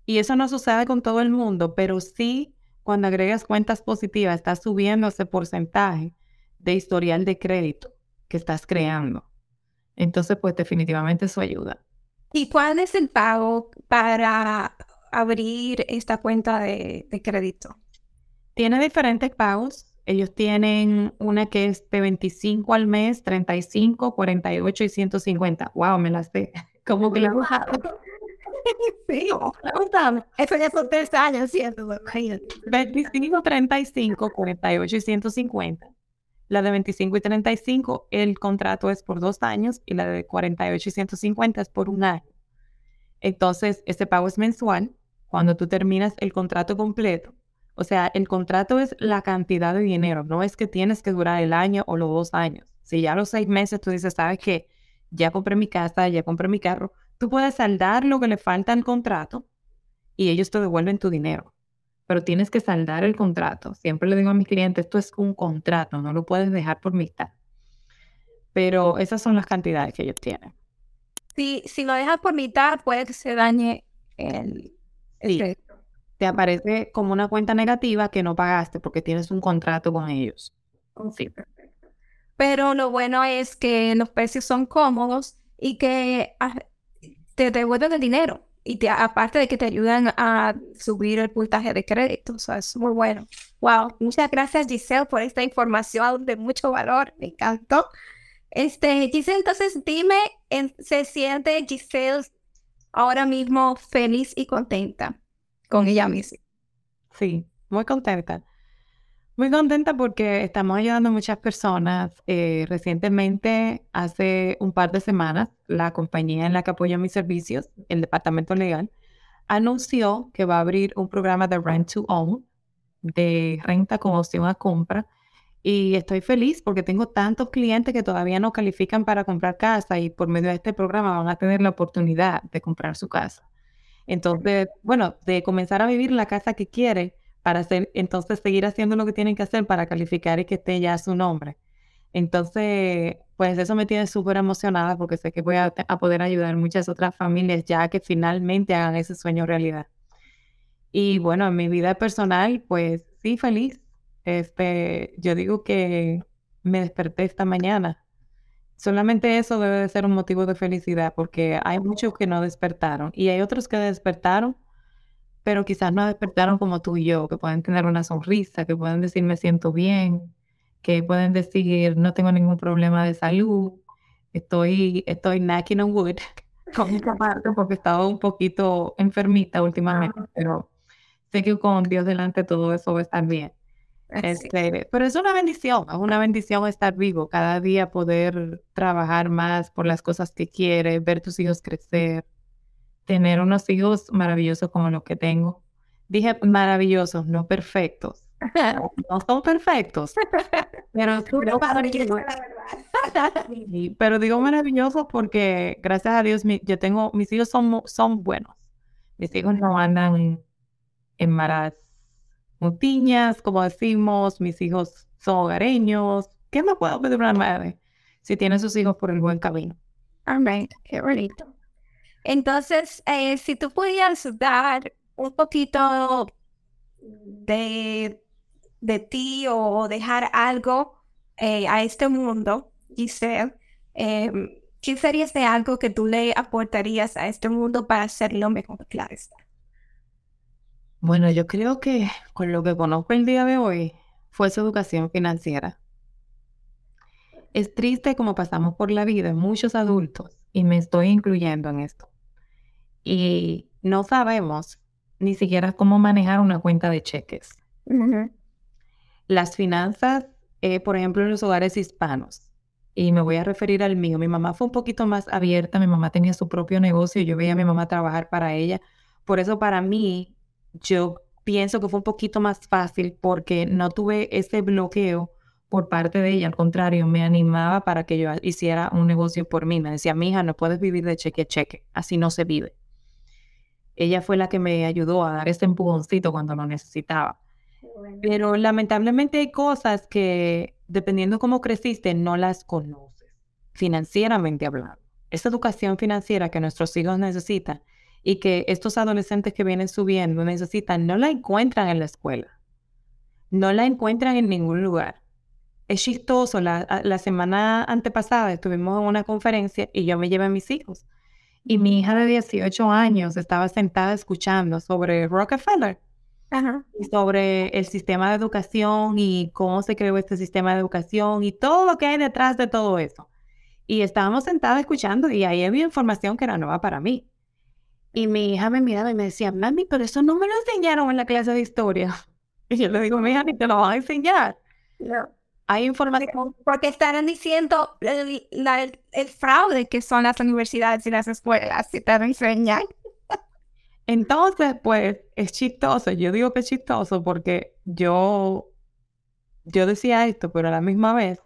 Y eso no sucede con todo el mundo, pero sí cuando agregas cuentas positivas, estás subiendo ese porcentaje de historial de crédito que estás creando. Entonces, pues definitivamente eso ayuda. ¿Y cuál es el pago para abrir esta cuenta de, de crédito? Tiene diferentes pagos. Ellos tienen una que es de 25 al mes, 35, 48 y 150. Wow, me las sé. Como que la sí, eso ya son tres años, ¿cierto? 25, 35, 48 y 150. La de 25 y 35, el contrato es por dos años y la de 48 y 150 es por un año. Entonces, ese pago es mensual cuando tú terminas el contrato completo. O sea, el contrato es la cantidad de dinero, no es que tienes que durar el año o los dos años. Si ya los seis meses tú dices, sabes que ya compré mi casa, ya compré mi carro, Tú puedes saldar lo que le falta al contrato y ellos te devuelven tu dinero. Pero tienes que saldar el contrato. Siempre le digo a mis clientes, esto es un contrato, no lo puedes dejar por mitad. Pero esas son las cantidades que ellos tienen. Si, si lo dejas por mitad, puede que se dañe el, el Te aparece como una cuenta negativa que no pagaste porque tienes un contrato con ellos. Sí, perfecto. Pero lo bueno es que los precios son cómodos y que ah, te devuelven el dinero. Y te, aparte de que te ayudan a subir el puntaje de crédito, o es muy bueno. Wow, muchas gracias Giselle por esta información de mucho valor, me encantó. Este, Giselle, entonces dime, ¿se siente Giselle ahora mismo feliz y contenta con ella misma? Sí, muy contenta. Muy contenta porque estamos ayudando a muchas personas. Eh, recientemente, hace un par de semanas, la compañía en la que apoyo mis servicios, el departamento legal, anunció que va a abrir un programa de rent to own, de renta con opción a compra. Y estoy feliz porque tengo tantos clientes que todavía no califican para comprar casa y por medio de este programa van a tener la oportunidad de comprar su casa. Entonces, bueno, de comenzar a vivir la casa que quiere para hacer, entonces seguir haciendo lo que tienen que hacer para calificar y que esté ya su nombre. Entonces, pues eso me tiene súper emocionada porque sé que voy a, poder ayudar muchas otras familias ya que finalmente hagan ese sueño realidad. Y bueno, en mi vida personal, pues sí, feliz. Este, yo digo que me desperté esta mañana. Solamente eso debe de ser un motivo de felicidad porque hay muchos que no despertaron y hay otros que despertaron pero quizás no despertaron como tú y yo, que pueden tener una sonrisa, que pueden decir me siento bien, que pueden decir no tengo ningún problema de salud, estoy, estoy knocking on wood con esta parte porque he estado un poquito enfermita últimamente, pero sé que con Dios delante todo eso va a estar bien. Este, pero es una bendición, es una bendición estar vivo, cada día poder trabajar más por las cosas que quieres, ver tus hijos crecer, tener unos hijos maravillosos como los que tengo. Dije maravillosos, no perfectos. No son perfectos. Pero, pero digo maravillosos porque gracias a Dios yo tengo, mis hijos son, son buenos. Mis hijos no andan en maras mutiñas, como decimos, mis hijos son hogareños. ¿Qué me puedo pedir una madre si tiene sus hijos por el buen camino? Amén, qué bonito. Entonces, eh, si tú pudieras dar un poquito de, de ti o dejar algo eh, a este mundo, Giselle, eh, ¿qué sería ese algo que tú le aportarías a este mundo para hacerlo mejor? Claro está. Bueno, yo creo que con lo que conozco el día de hoy fue su educación financiera. Es triste como pasamos por la vida muchos adultos, y me estoy incluyendo en esto. Y no sabemos ni siquiera cómo manejar una cuenta de cheques. Las finanzas, eh, por ejemplo, en los hogares hispanos, y me voy a referir al mío, mi mamá fue un poquito más abierta, mi mamá tenía su propio negocio, yo veía a mi mamá trabajar para ella. Por eso para mí, yo pienso que fue un poquito más fácil porque no tuve ese bloqueo por parte de ella. Al contrario, me animaba para que yo hiciera un negocio por mí. Me decía, mija, no puedes vivir de cheque a cheque. Así no se vive. Ella fue la que me ayudó a dar ese empujoncito cuando lo necesitaba. Pero lamentablemente hay cosas que, dependiendo cómo creciste, no las conoces, financieramente hablando. Esa educación financiera que nuestros hijos necesitan y que estos adolescentes que vienen subiendo necesitan, no la encuentran en la escuela, no la encuentran en ningún lugar. Es chistoso, la, la semana antepasada estuvimos en una conferencia y yo me llevé a mis hijos y mi hija de 18 años estaba sentada escuchando sobre Rockefeller y sobre el sistema de educación y cómo se creó este sistema de educación y todo lo que hay detrás de todo eso. Y estábamos sentadas escuchando y ahí había información que era nueva para mí. Y mi hija me miraba y me decía, mami, pero eso no me lo enseñaron en la clase de historia. Y yo le digo, mi hija, ni te lo van a enseñar. No. Hay información. Porque estarán diciendo el, el, fraude que son las universidades y las escuelas, si te enseñan. Entonces, pues, es chistoso. Yo digo que es chistoso porque yo, yo decía esto, pero a la misma vez,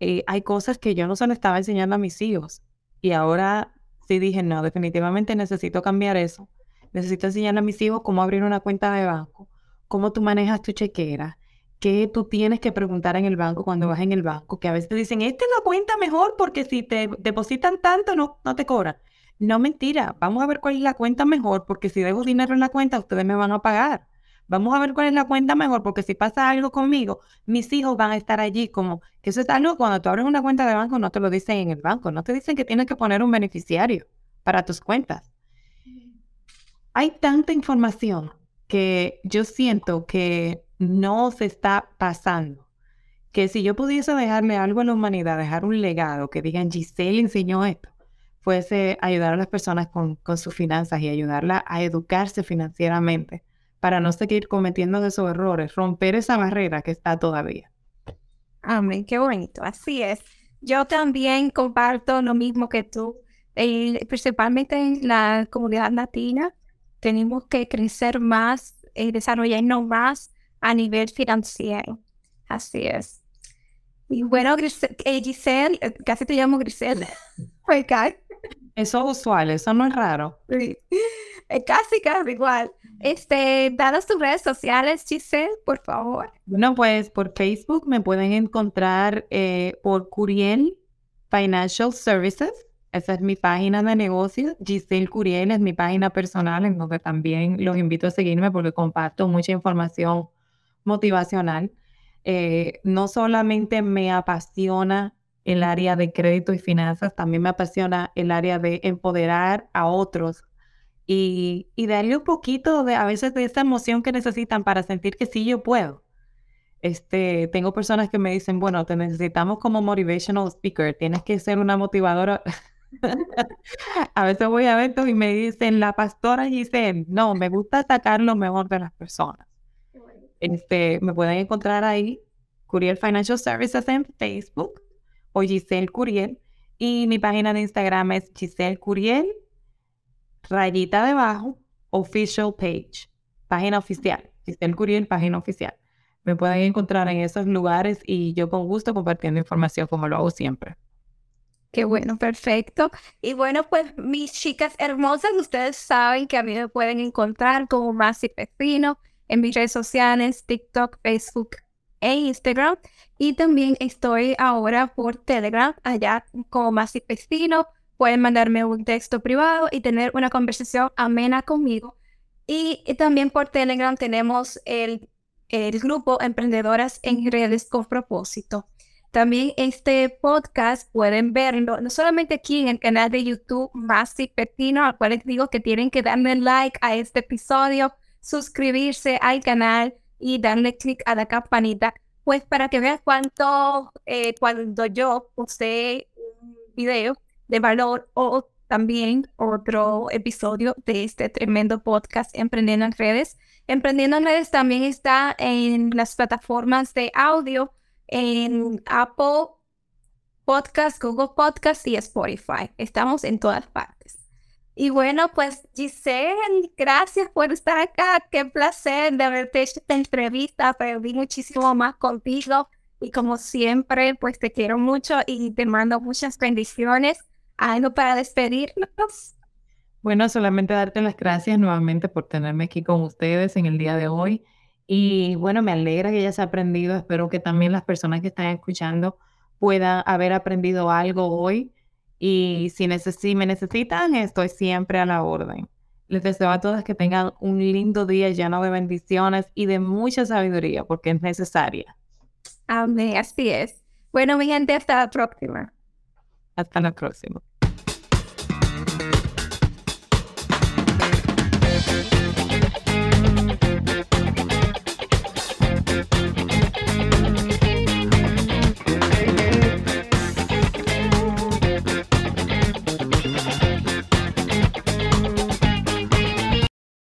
eh, hay cosas que yo no se le estaba enseñando a mis hijos. Y ahora sí dije, no, definitivamente necesito cambiar eso. Necesito enseñarle a mis hijos cómo abrir una cuenta de banco, cómo tú manejas tu chequera, que tú tienes que preguntar en el banco cuando vas en el banco, que a veces te dicen, esta es la cuenta mejor porque si te depositan tanto no, no te cobran. No mentira, vamos a ver cuál es la cuenta mejor porque si dejo dinero en la cuenta ustedes me van a pagar. Vamos a ver cuál es la cuenta mejor porque si pasa algo conmigo, mis hijos van a estar allí como que eso es algo cuando tú abres una cuenta de banco no te lo dicen en el banco, no te dicen que tienes que poner un beneficiario para tus cuentas. Hay tanta información que yo siento que no se está pasando. Que si yo pudiese dejarle algo a la humanidad, dejar un legado, que digan Giselle enseñó esto, fuese ayudar a las personas con, sus finanzas y ayudarla a educarse financieramente para no seguir cometiendo esos errores, romper esa barrera que está todavía. Amén, qué bonito, así es. Yo también comparto lo mismo que tú, principalmente en la comunidad latina, tenemos que crecer más y desarrollarnos más a nivel financiero. Así es. Y bueno, eh, Giselle, eh, casi te llamo Grisel. Eso es usual, eso no es raro. Sí. Casi, casi igual. Este, danos tus redes sociales, Giselle, por favor. Bueno, pues por Facebook me pueden encontrar eh, por Curiel Financial Services. Esa es mi página de negocio. Giselle Curiel es mi página personal, en donde también los invito a seguirme porque comparto mucha información motivacional. Eh, no solamente me apasiona el área de crédito y finanzas, también me apasiona el área de empoderar a otros y, darle un poquito de a veces de esa emoción que necesitan para sentir que sí yo puedo. Este, tengo personas que me dicen, bueno, te necesitamos como motivational speaker, tienes que ser una motivadora. a veces voy a eventos y me dicen, la pastora Giselle, no, me gusta sacar lo mejor de las personas. Este, me pueden encontrar ahí, Curiel Financial Services en Facebook o Giselle Curiel. Y mi página de Instagram es Giselle Curiel, rayita debajo, official page, página oficial. Giselle Curiel, página oficial. Me pueden encontrar en esos lugares y yo con gusto compartiendo información como lo hago siempre. Qué bueno, perfecto. Y bueno, pues mis chicas hermosas, ustedes saben que a mí me pueden encontrar como Masi Pepino en mis redes sociales, TikTok, Facebook e Instagram. Y también estoy ahora por Telegram, allá como Masi Pepino. Pueden mandarme un texto privado y tener una conversación amena conmigo. Y, también por Telegram tenemos el, el grupo Emprendedoras en Redes con Propósito. También este podcast pueden verlo, no solamente aquí en el canal de YouTube Masi Pepino, al cual les digo que tienen que darle like a este episodio, suscribirse al canal y darle click a la campanita, pues para que vean cuánto, eh, cuando yo puse un video de valor o también otro episodio de este tremendo podcast Emprendiendo en Redes. Emprendiendo en Redes también está en las plataformas de audio en Apple Podcast, Google Podcast y Spotify. Estamos en todas partes. Y bueno, pues Giselle, gracias por estar acá. Qué placer de haberte hecho esta entrevista. Aprendí muchísimo más contigo. Y como siempre, pues te quiero mucho y te mando muchas bendiciones. Algo para despedirnos. Bueno, solamente darte las gracias nuevamente por tenerme aquí con ustedes en el día de hoy. Y bueno, me alegra que hayas aprendido. Espero que también las personas que están escuchando puedan haber aprendido algo hoy. Y si, si me necesitan, estoy siempre a la orden. Les deseo a todas que tengan un lindo día lleno de bendiciones y de mucha sabiduría, porque es necesaria. Amén, así es. Bueno, mi gente, hasta la próxima. Hasta la próxima.